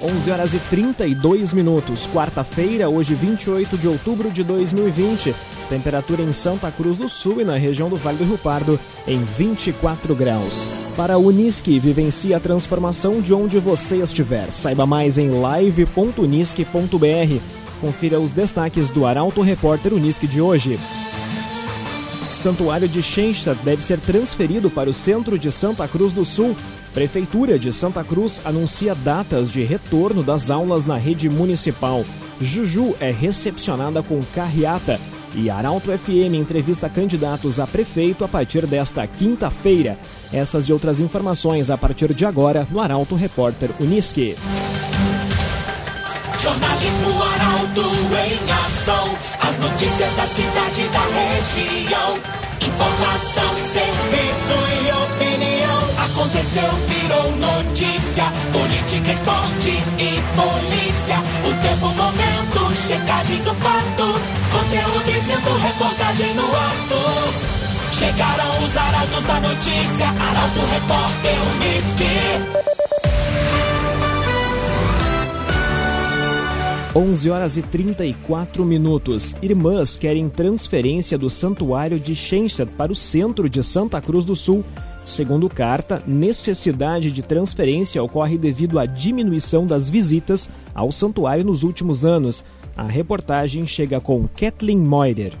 11 horas e 32 minutos, quarta-feira, hoje 28 de outubro de 2020. Temperatura em Santa Cruz do Sul e na região do Vale do Rio Pardo em 24 graus. Para a Unisque, vivencie a transformação de onde você estiver. Saiba mais em live.unisque.br. Confira os destaques do Arauto Repórter Unisque de hoje. Santuário de Schenstadt deve ser transferido para o centro de Santa Cruz do Sul Prefeitura de Santa Cruz anuncia datas de retorno das aulas na rede municipal. Juju é recepcionada com carreata. E Arauto FM entrevista candidatos a prefeito a partir desta quinta-feira. Essas e outras informações a partir de agora no Arauto Repórter Unisque. Jornalismo Arauto em ação. As notícias da cidade e da região. Informação, serviço e. Aconteceu, virou notícia. Política, esporte e polícia. O tempo, momento, checagem do fato. Conteúdo dizendo, reportagem no ato. Chegaram os arautos da notícia. Arauto, repórter, Unisque. 11 horas e 34 minutos. Irmãs querem transferência do Santuário de Schenstadt para o centro de Santa Cruz do Sul. Segundo carta, necessidade de transferência ocorre devido à diminuição das visitas ao santuário nos últimos anos. A reportagem chega com Kathleen Moider.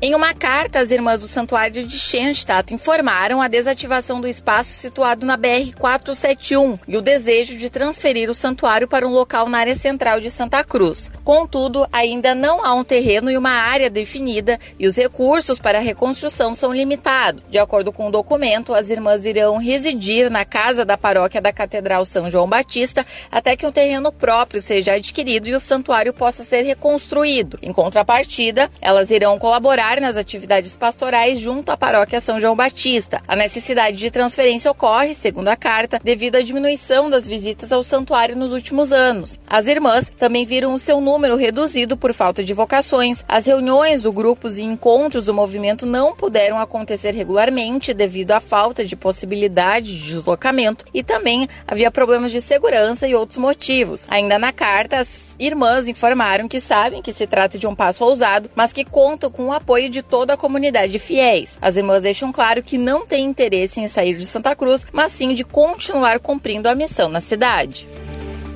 Em uma carta, as irmãs do Santuário de Schenstadt informaram a desativação do espaço situado na BR-471 e o desejo de transferir o santuário para um local na área central de Santa Cruz. Contudo, ainda não há um terreno e uma área definida e os recursos para a reconstrução são limitados. De acordo com o documento, as irmãs irão residir na casa da paróquia da Catedral São João Batista até que um terreno próprio seja adquirido e o santuário possa ser reconstruído. Em contrapartida, elas irão colaborar nas atividades pastorais junto à paróquia São João Batista. A necessidade de transferência ocorre, segundo a carta, devido à diminuição das visitas ao santuário nos últimos anos. As irmãs também viram o seu número reduzido por falta de vocações. As reuniões do grupos e encontros do movimento não puderam acontecer regularmente devido à falta de possibilidade de deslocamento e também havia problemas de segurança e outros motivos. Ainda na carta, as irmãs informaram que sabem que se trata de um passo ousado, mas que contam com o apoio de toda a comunidade de fiéis. As irmãs deixam claro que não têm interesse em sair de Santa Cruz, mas sim de continuar cumprindo a missão na cidade.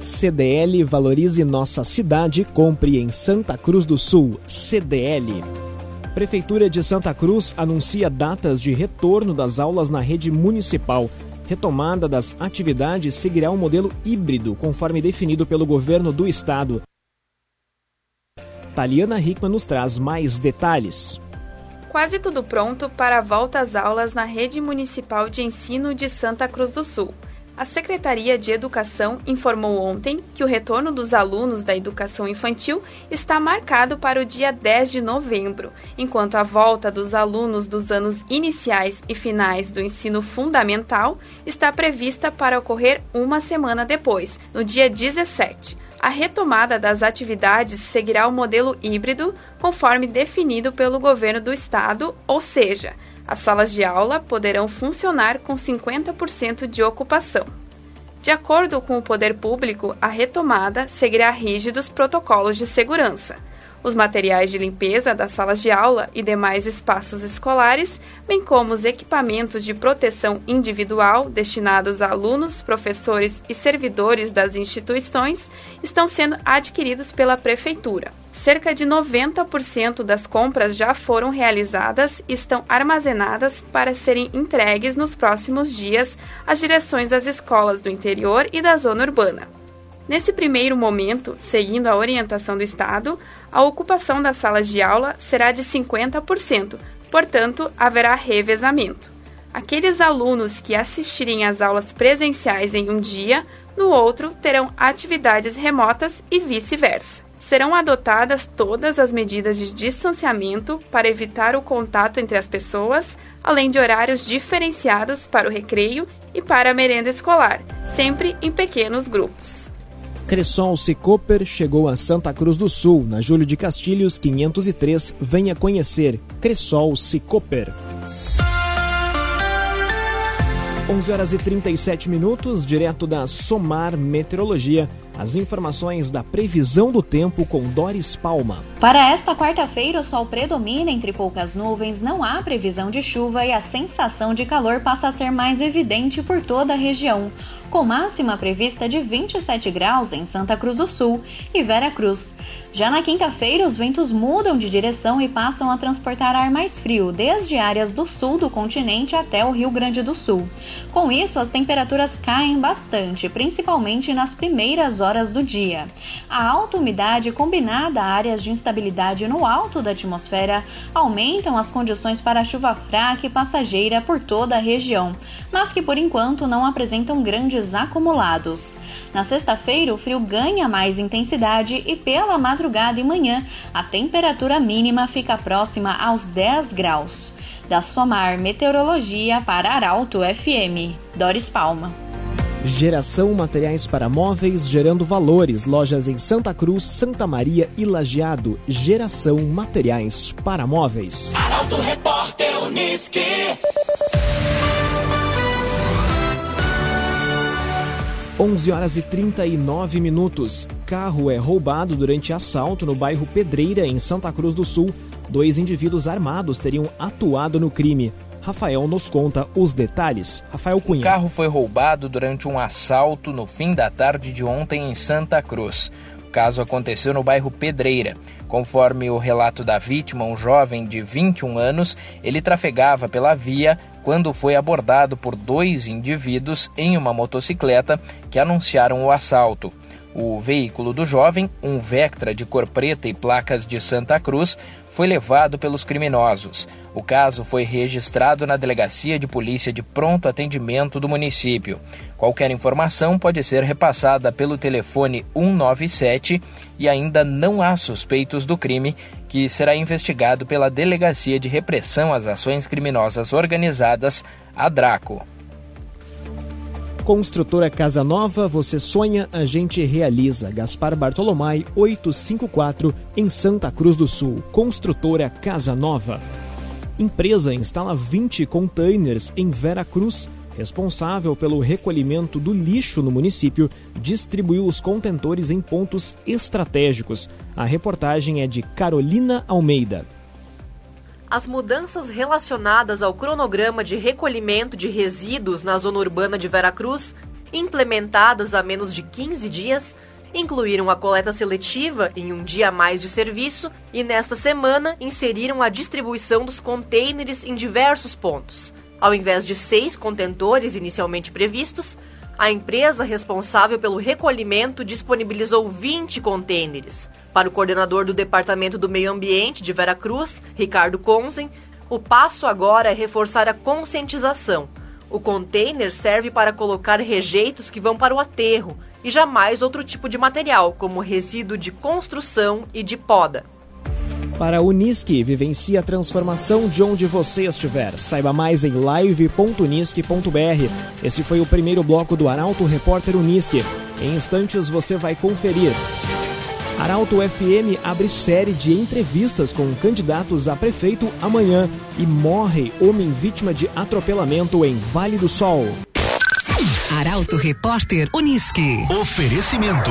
CDL Valorize Nossa Cidade, compre em Santa Cruz do Sul. CDL. Prefeitura de Santa Cruz anuncia datas de retorno das aulas na rede municipal. Retomada das atividades seguirá um modelo híbrido, conforme definido pelo governo do estado. Taliana Hickman nos traz mais detalhes. Quase tudo pronto para a volta às aulas na Rede Municipal de Ensino de Santa Cruz do Sul. A Secretaria de Educação informou ontem que o retorno dos alunos da educação infantil está marcado para o dia 10 de novembro, enquanto a volta dos alunos dos anos iniciais e finais do ensino fundamental está prevista para ocorrer uma semana depois, no dia 17. A retomada das atividades seguirá o modelo híbrido, conforme definido pelo governo do estado, ou seja, as salas de aula poderão funcionar com 50% de ocupação. De acordo com o poder público, a retomada seguirá rígidos protocolos de segurança os materiais de limpeza das salas de aula e demais espaços escolares, bem como os equipamentos de proteção individual destinados a alunos, professores e servidores das instituições, estão sendo adquiridos pela Prefeitura. Cerca de 90% das compras já foram realizadas e estão armazenadas para serem entregues nos próximos dias às direções das escolas do interior e da zona urbana. Nesse primeiro momento, seguindo a orientação do Estado, a ocupação das salas de aula será de 50%, portanto, haverá revezamento. Aqueles alunos que assistirem às aulas presenciais em um dia, no outro terão atividades remotas e vice-versa. Serão adotadas todas as medidas de distanciamento para evitar o contato entre as pessoas, além de horários diferenciados para o recreio e para a merenda escolar, sempre em pequenos grupos. Cressol Cicoper chegou a Santa Cruz do Sul, na Júlio de Castilhos 503. Venha conhecer Cressol Cicoper. 11 horas e 37 minutos, direto da Somar Meteorologia. As informações da previsão do tempo com Doris Palma. Para esta quarta-feira, o sol predomina entre poucas nuvens, não há previsão de chuva e a sensação de calor passa a ser mais evidente por toda a região, com máxima prevista de 27 graus em Santa Cruz do Sul e Vera Cruz. Já na quinta-feira, os ventos mudam de direção e passam a transportar ar mais frio, desde áreas do sul do continente até o Rio Grande do Sul. Com isso, as temperaturas caem bastante, principalmente nas primeiras horas do dia. A alta umidade combinada a áreas de instabilidade no alto da atmosfera aumentam as condições para chuva fraca e passageira por toda a região, mas que por enquanto não apresentam grandes acumulados. Na sexta-feira, o frio ganha mais intensidade e pela madrugada e manhã a temperatura mínima fica próxima aos 10 graus. Da Somar Meteorologia para Arauto FM. Doris Palma. Geração Materiais para Móveis Gerando Valores. Lojas em Santa Cruz, Santa Maria e Lajeado. Geração Materiais para Móveis. Arauto Repórter Uniski. 11 horas e 39 minutos. Carro é roubado durante assalto no bairro Pedreira, em Santa Cruz do Sul. Dois indivíduos armados teriam atuado no crime. Rafael nos conta os detalhes. Rafael Cunha. O carro foi roubado durante um assalto no fim da tarde de ontem em Santa Cruz. O caso aconteceu no bairro Pedreira. Conforme o relato da vítima, um jovem de 21 anos, ele trafegava pela via quando foi abordado por dois indivíduos em uma motocicleta que anunciaram o assalto. O veículo do jovem, um Vectra de cor preta e placas de Santa Cruz, foi levado pelos criminosos. O caso foi registrado na Delegacia de Polícia de Pronto Atendimento do município. Qualquer informação pode ser repassada pelo telefone 197 e ainda não há suspeitos do crime, que será investigado pela Delegacia de Repressão às Ações Criminosas Organizadas, a DRACO. Construtora Casa Nova, você sonha, a gente realiza. Gaspar Bartolomai 854 em Santa Cruz do Sul. Construtora Casa Nova. Empresa instala 20 containers em Vera Cruz. Responsável pelo recolhimento do lixo no município, distribuiu os contentores em pontos estratégicos. A reportagem é de Carolina Almeida. As mudanças relacionadas ao cronograma de recolhimento de resíduos na zona urbana de Veracruz, implementadas há menos de 15 dias, incluíram a coleta seletiva em um dia a mais de serviço e, nesta semana, inseriram a distribuição dos contêineres em diversos pontos. Ao invés de seis contentores inicialmente previstos, a empresa responsável pelo recolhimento disponibilizou 20 contêineres. Para o coordenador do Departamento do Meio Ambiente de Veracruz, Ricardo Conzen, o passo agora é reforçar a conscientização. O container serve para colocar rejeitos que vão para o aterro e jamais outro tipo de material, como resíduo de construção e de poda. Para a Unisque, vivencie a transformação de onde você estiver. Saiba mais em live.unisque.br. Esse foi o primeiro bloco do Arauto Repórter Unisque. Em instantes você vai conferir. Arauto FM abre série de entrevistas com candidatos a prefeito amanhã e morre homem vítima de atropelamento em Vale do Sol. Arauto Repórter Unisque. Oferecimento.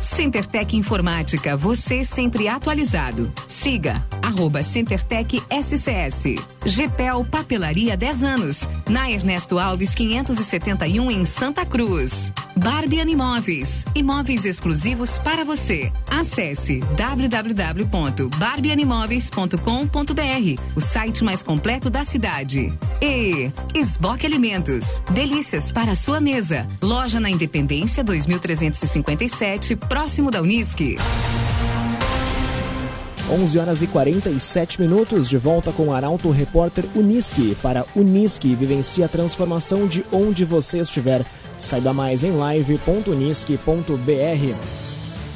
CenterTech Informática. Você sempre atualizado. Siga arroba CenterTech SCS. GPEL Papelaria 10 anos. Na Ernesto Alves 571 em Santa Cruz. Barbie Imóveis. Imóveis exclusivos para você. Acesse www.barbieanimóveis.com.br, o site mais completo da cidade. E Esboque Alimentos. Delícias para a sua mesa. Loja na Independência 2357, próximo da Unisque. 11 horas e 47 minutos, de volta com o Arauto Repórter Unisque. Para Unisque, vivencie a transformação de onde você estiver. Saiba mais em live.unisque.br.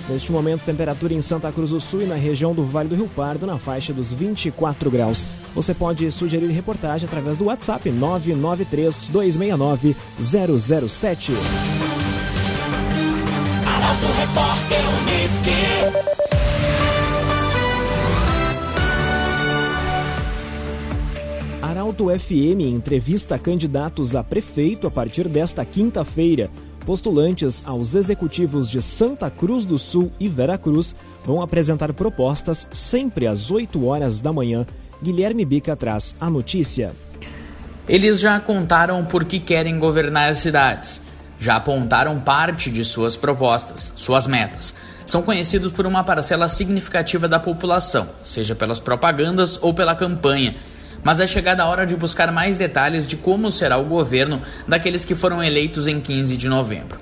Neste momento, temperatura em Santa Cruz do Sul e na região do Vale do Rio Pardo na faixa dos 24 graus. Você pode sugerir reportagem através do WhatsApp 993 269 007. Arauto Repórter Unisque. Arauto FM entrevista candidatos a prefeito a partir desta quinta-feira. Postulantes aos executivos de Santa Cruz do Sul e Veracruz vão apresentar propostas sempre às 8 horas da manhã. Guilherme Bica traz a notícia. Eles já contaram por que querem governar as cidades. Já apontaram parte de suas propostas, suas metas. São conhecidos por uma parcela significativa da população, seja pelas propagandas ou pela campanha mas é chegada a hora de buscar mais detalhes de como será o governo daqueles que foram eleitos em 15 de novembro.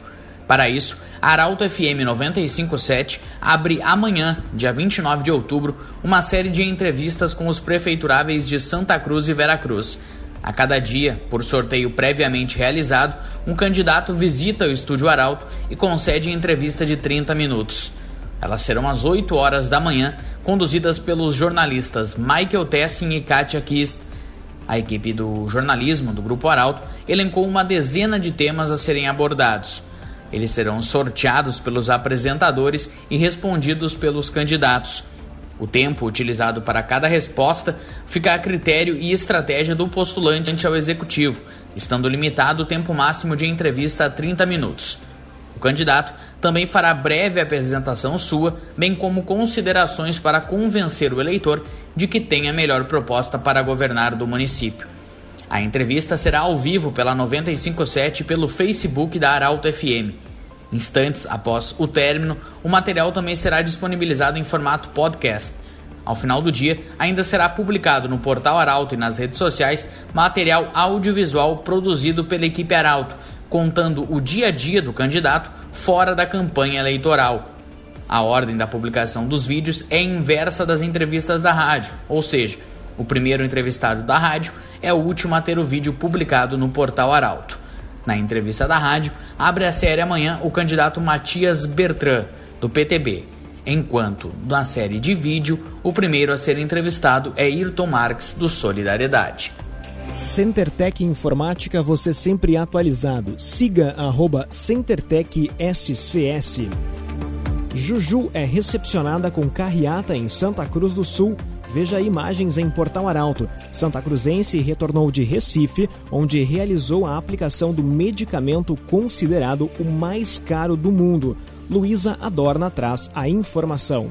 Para isso, a Arauto FM 957 abre amanhã, dia 29 de outubro, uma série de entrevistas com os prefeituráveis de Santa Cruz e Veracruz. A cada dia, por sorteio previamente realizado, um candidato visita o estúdio Arauto e concede entrevista de 30 minutos. Elas serão às 8 horas da manhã, conduzidas pelos jornalistas Michael Tessin e Katia Kist. A equipe do jornalismo do Grupo Arauto elencou uma dezena de temas a serem abordados. Eles serão sorteados pelos apresentadores e respondidos pelos candidatos. O tempo utilizado para cada resposta fica a critério e estratégia do postulante ao executivo, estando limitado o tempo máximo de entrevista a 30 minutos. O candidato também fará breve apresentação sua, bem como considerações para convencer o eleitor de que tem a melhor proposta para governar do município. A entrevista será ao vivo pela 957 e pelo Facebook da Arauto FM. Instantes após o término, o material também será disponibilizado em formato podcast. Ao final do dia, ainda será publicado no portal Arauto e nas redes sociais material audiovisual produzido pela equipe Arauto, contando o dia a dia do candidato fora da campanha eleitoral. A ordem da publicação dos vídeos é inversa das entrevistas da rádio, ou seja, o primeiro entrevistado da rádio é o último a ter o vídeo publicado no portal Arauto. Na entrevista da rádio, abre a série amanhã o candidato Matias Bertrand, do PTB, enquanto na série de vídeo, o primeiro a ser entrevistado é Ayrton Marques, do Solidariedade. CenterTech Informática, você sempre atualizado. Siga arroba CenterTech SCS. Juju é recepcionada com carreata em Santa Cruz do Sul. Veja imagens em Portal Arauto. Santa Cruzense retornou de Recife, onde realizou a aplicação do medicamento considerado o mais caro do mundo. Luísa Adorna traz a informação.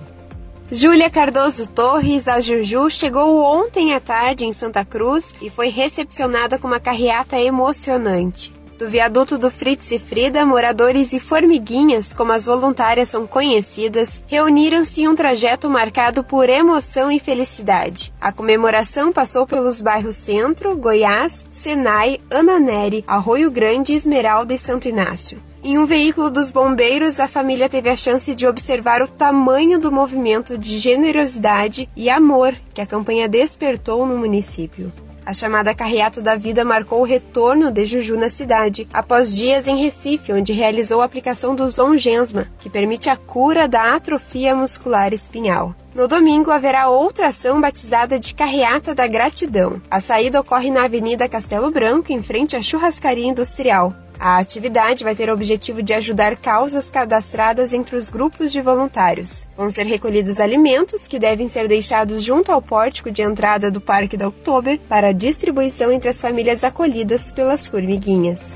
Júlia Cardoso Torres, a Juju, chegou ontem à tarde em Santa Cruz e foi recepcionada com uma carreata emocionante. Do viaduto do Fritz e Frida, moradores e formiguinhas, como as voluntárias são conhecidas, reuniram-se em um trajeto marcado por emoção e felicidade. A comemoração passou pelos bairros Centro, Goiás, Senai, Ananeri, Arroio Grande, Esmeralda e Santo Inácio. Em um veículo dos bombeiros, a família teve a chance de observar o tamanho do movimento de generosidade e amor que a campanha despertou no município. A chamada Carreata da Vida marcou o retorno de Juju na cidade, após dias em Recife, onde realizou a aplicação do Zongensma, que permite a cura da atrofia muscular espinhal. No domingo haverá outra ação batizada de Carreata da Gratidão. A saída ocorre na Avenida Castelo Branco, em frente à Churrascaria Industrial. A atividade vai ter o objetivo de ajudar causas cadastradas entre os grupos de voluntários. Vão ser recolhidos alimentos que devem ser deixados junto ao pórtico de entrada do Parque da Oktober para distribuição entre as famílias acolhidas pelas formiguinhas.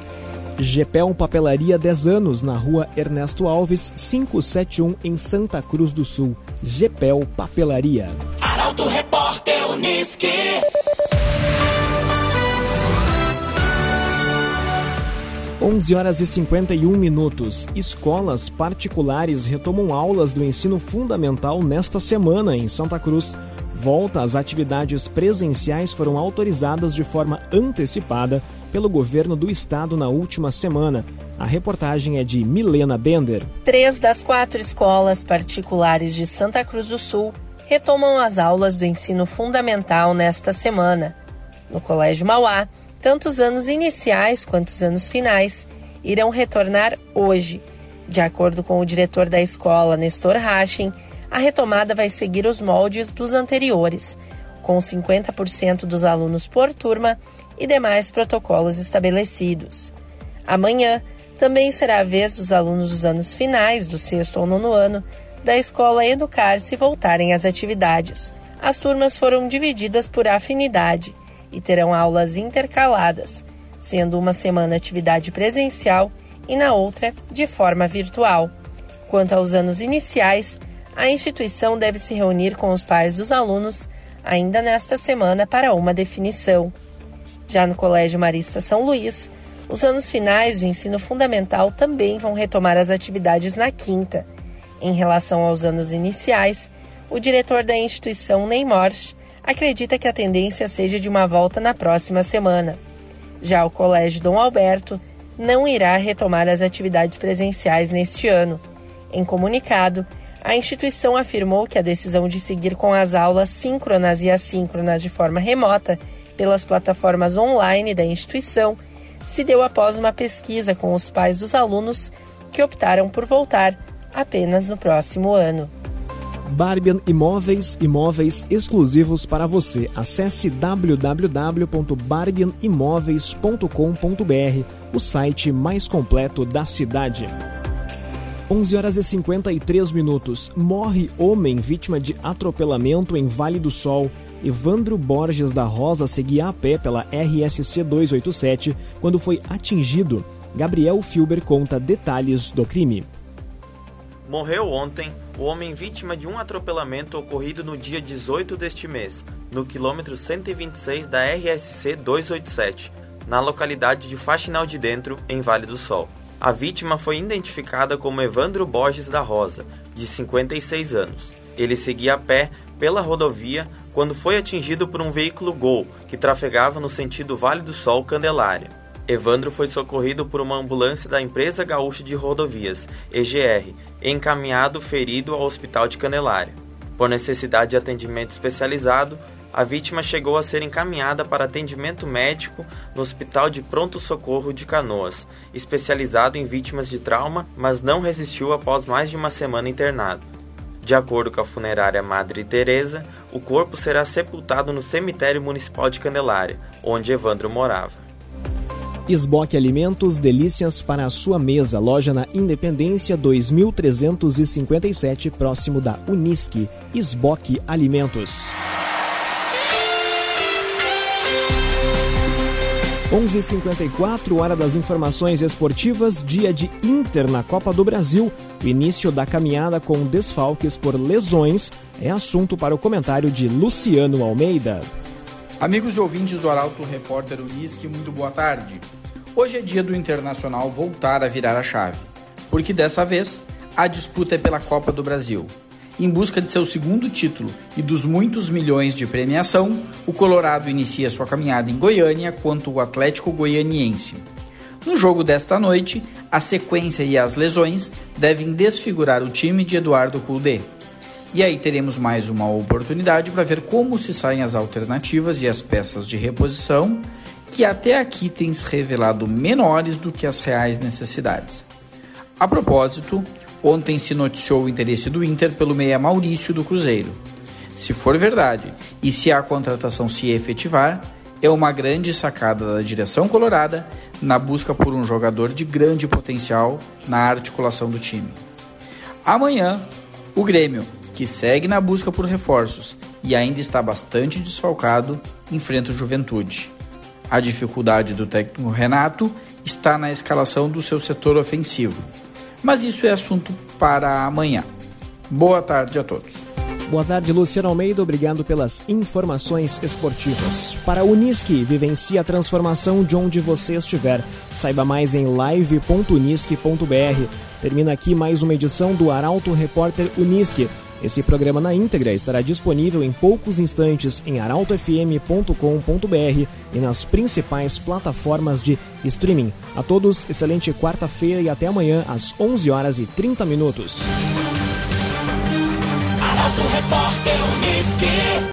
Gepel Papelaria 10 anos, na rua Ernesto Alves, 571, em Santa Cruz do Sul. Gepel Papelaria. Arauto Repórter Unisque. 11 horas e 51 minutos. Escolas particulares retomam aulas do ensino fundamental nesta semana em Santa Cruz. Volta às atividades presenciais foram autorizadas de forma antecipada pelo governo do estado na última semana. A reportagem é de Milena Bender. Três das quatro escolas particulares de Santa Cruz do Sul retomam as aulas do ensino fundamental nesta semana. No Colégio Mauá, tanto os anos iniciais quanto os anos finais irão retornar hoje. De acordo com o diretor da escola, Nestor Rachin, a retomada vai seguir os moldes dos anteriores, com 50% dos alunos por turma e demais protocolos estabelecidos. Amanhã também será a vez dos alunos dos anos finais, do sexto ou nono ano, da escola educar-se voltarem às atividades. As turmas foram divididas por afinidade e terão aulas intercaladas, sendo uma semana atividade presencial e na outra de forma virtual. Quanto aos anos iniciais, a instituição deve se reunir com os pais dos alunos ainda nesta semana para uma definição. Já no Colégio Marista São Luís, os anos finais do ensino fundamental também vão retomar as atividades na quinta. Em relação aos anos iniciais, o diretor da instituição, Ney Morsch, acredita que a tendência seja de uma volta na próxima semana. Já o Colégio Dom Alberto não irá retomar as atividades presenciais neste ano. Em comunicado, a instituição afirmou que a decisão de seguir com as aulas síncronas e assíncronas de forma remota pelas plataformas online da instituição se deu após uma pesquisa com os pais dos alunos que optaram por voltar apenas no próximo ano. Barbian Imóveis, imóveis exclusivos para você. Acesse www.barbianimoveis.com.br, o site mais completo da cidade. 11 horas e 53 minutos. Morre homem vítima de atropelamento em Vale do Sol. Evandro Borges da Rosa seguia a pé pela RSC 287 quando foi atingido. Gabriel Filber conta detalhes do crime. Morreu ontem o homem vítima de um atropelamento ocorrido no dia 18 deste mês, no quilômetro 126 da RSC 287, na localidade de Faxinal de Dentro, em Vale do Sol. A vítima foi identificada como Evandro Borges da Rosa, de 56 anos. Ele seguia a pé pela rodovia quando foi atingido por um veículo Gol que trafegava no sentido Vale do Sol Candelária. Evandro foi socorrido por uma ambulância da Empresa Gaúcha de Rodovias, EGR, encaminhado ferido ao Hospital de Candelária. Por necessidade de atendimento especializado, a vítima chegou a ser encaminhada para atendimento médico no Hospital de Pronto Socorro de Canoas, especializado em vítimas de trauma, mas não resistiu após mais de uma semana internado. De acordo com a funerária Madre Teresa, o corpo será sepultado no cemitério municipal de Candelária, onde Evandro morava. Esboque Alimentos, delícias para a sua mesa. Loja na Independência 2357, próximo da Unisque. Esboque Alimentos. 11:54 hora das informações esportivas, dia de Inter na Copa do Brasil. O início da caminhada com desfalques por lesões é assunto para o comentário de Luciano Almeida. Amigos e ouvintes do Arauto Repórter Unisque, muito boa tarde. Hoje é dia do Internacional voltar a virar a chave, porque dessa vez a disputa é pela Copa do Brasil. Em busca de seu segundo título e dos muitos milhões de premiação, o Colorado inicia sua caminhada em Goiânia contra o Atlético Goianiense. No jogo desta noite, a sequência e as lesões devem desfigurar o time de Eduardo Cudê. E aí teremos mais uma oportunidade para ver como se saem as alternativas e as peças de reposição, que até aqui têm se revelado menores do que as reais necessidades. A propósito, Ontem se noticiou o interesse do Inter pelo meia Maurício do Cruzeiro. Se for verdade e se a contratação se efetivar, é uma grande sacada da direção colorada na busca por um jogador de grande potencial na articulação do time. Amanhã, o Grêmio, que segue na busca por reforços e ainda está bastante desfalcado, enfrenta o Juventude. A dificuldade do técnico Renato está na escalação do seu setor ofensivo mas isso é assunto para amanhã. Boa tarde a todos. Boa tarde, Luciano Almeida. Obrigado pelas informações esportivas. Para a Unisque, vivencie a transformação de onde você estiver. Saiba mais em live.unisque.br. Termina aqui mais uma edição do Arauto Repórter Unisque. Esse programa na íntegra estará disponível em poucos instantes em arautofm.com.br e nas principais plataformas de streaming. A todos, excelente quarta-feira e até amanhã às 11 horas e 30 minutos. Repórter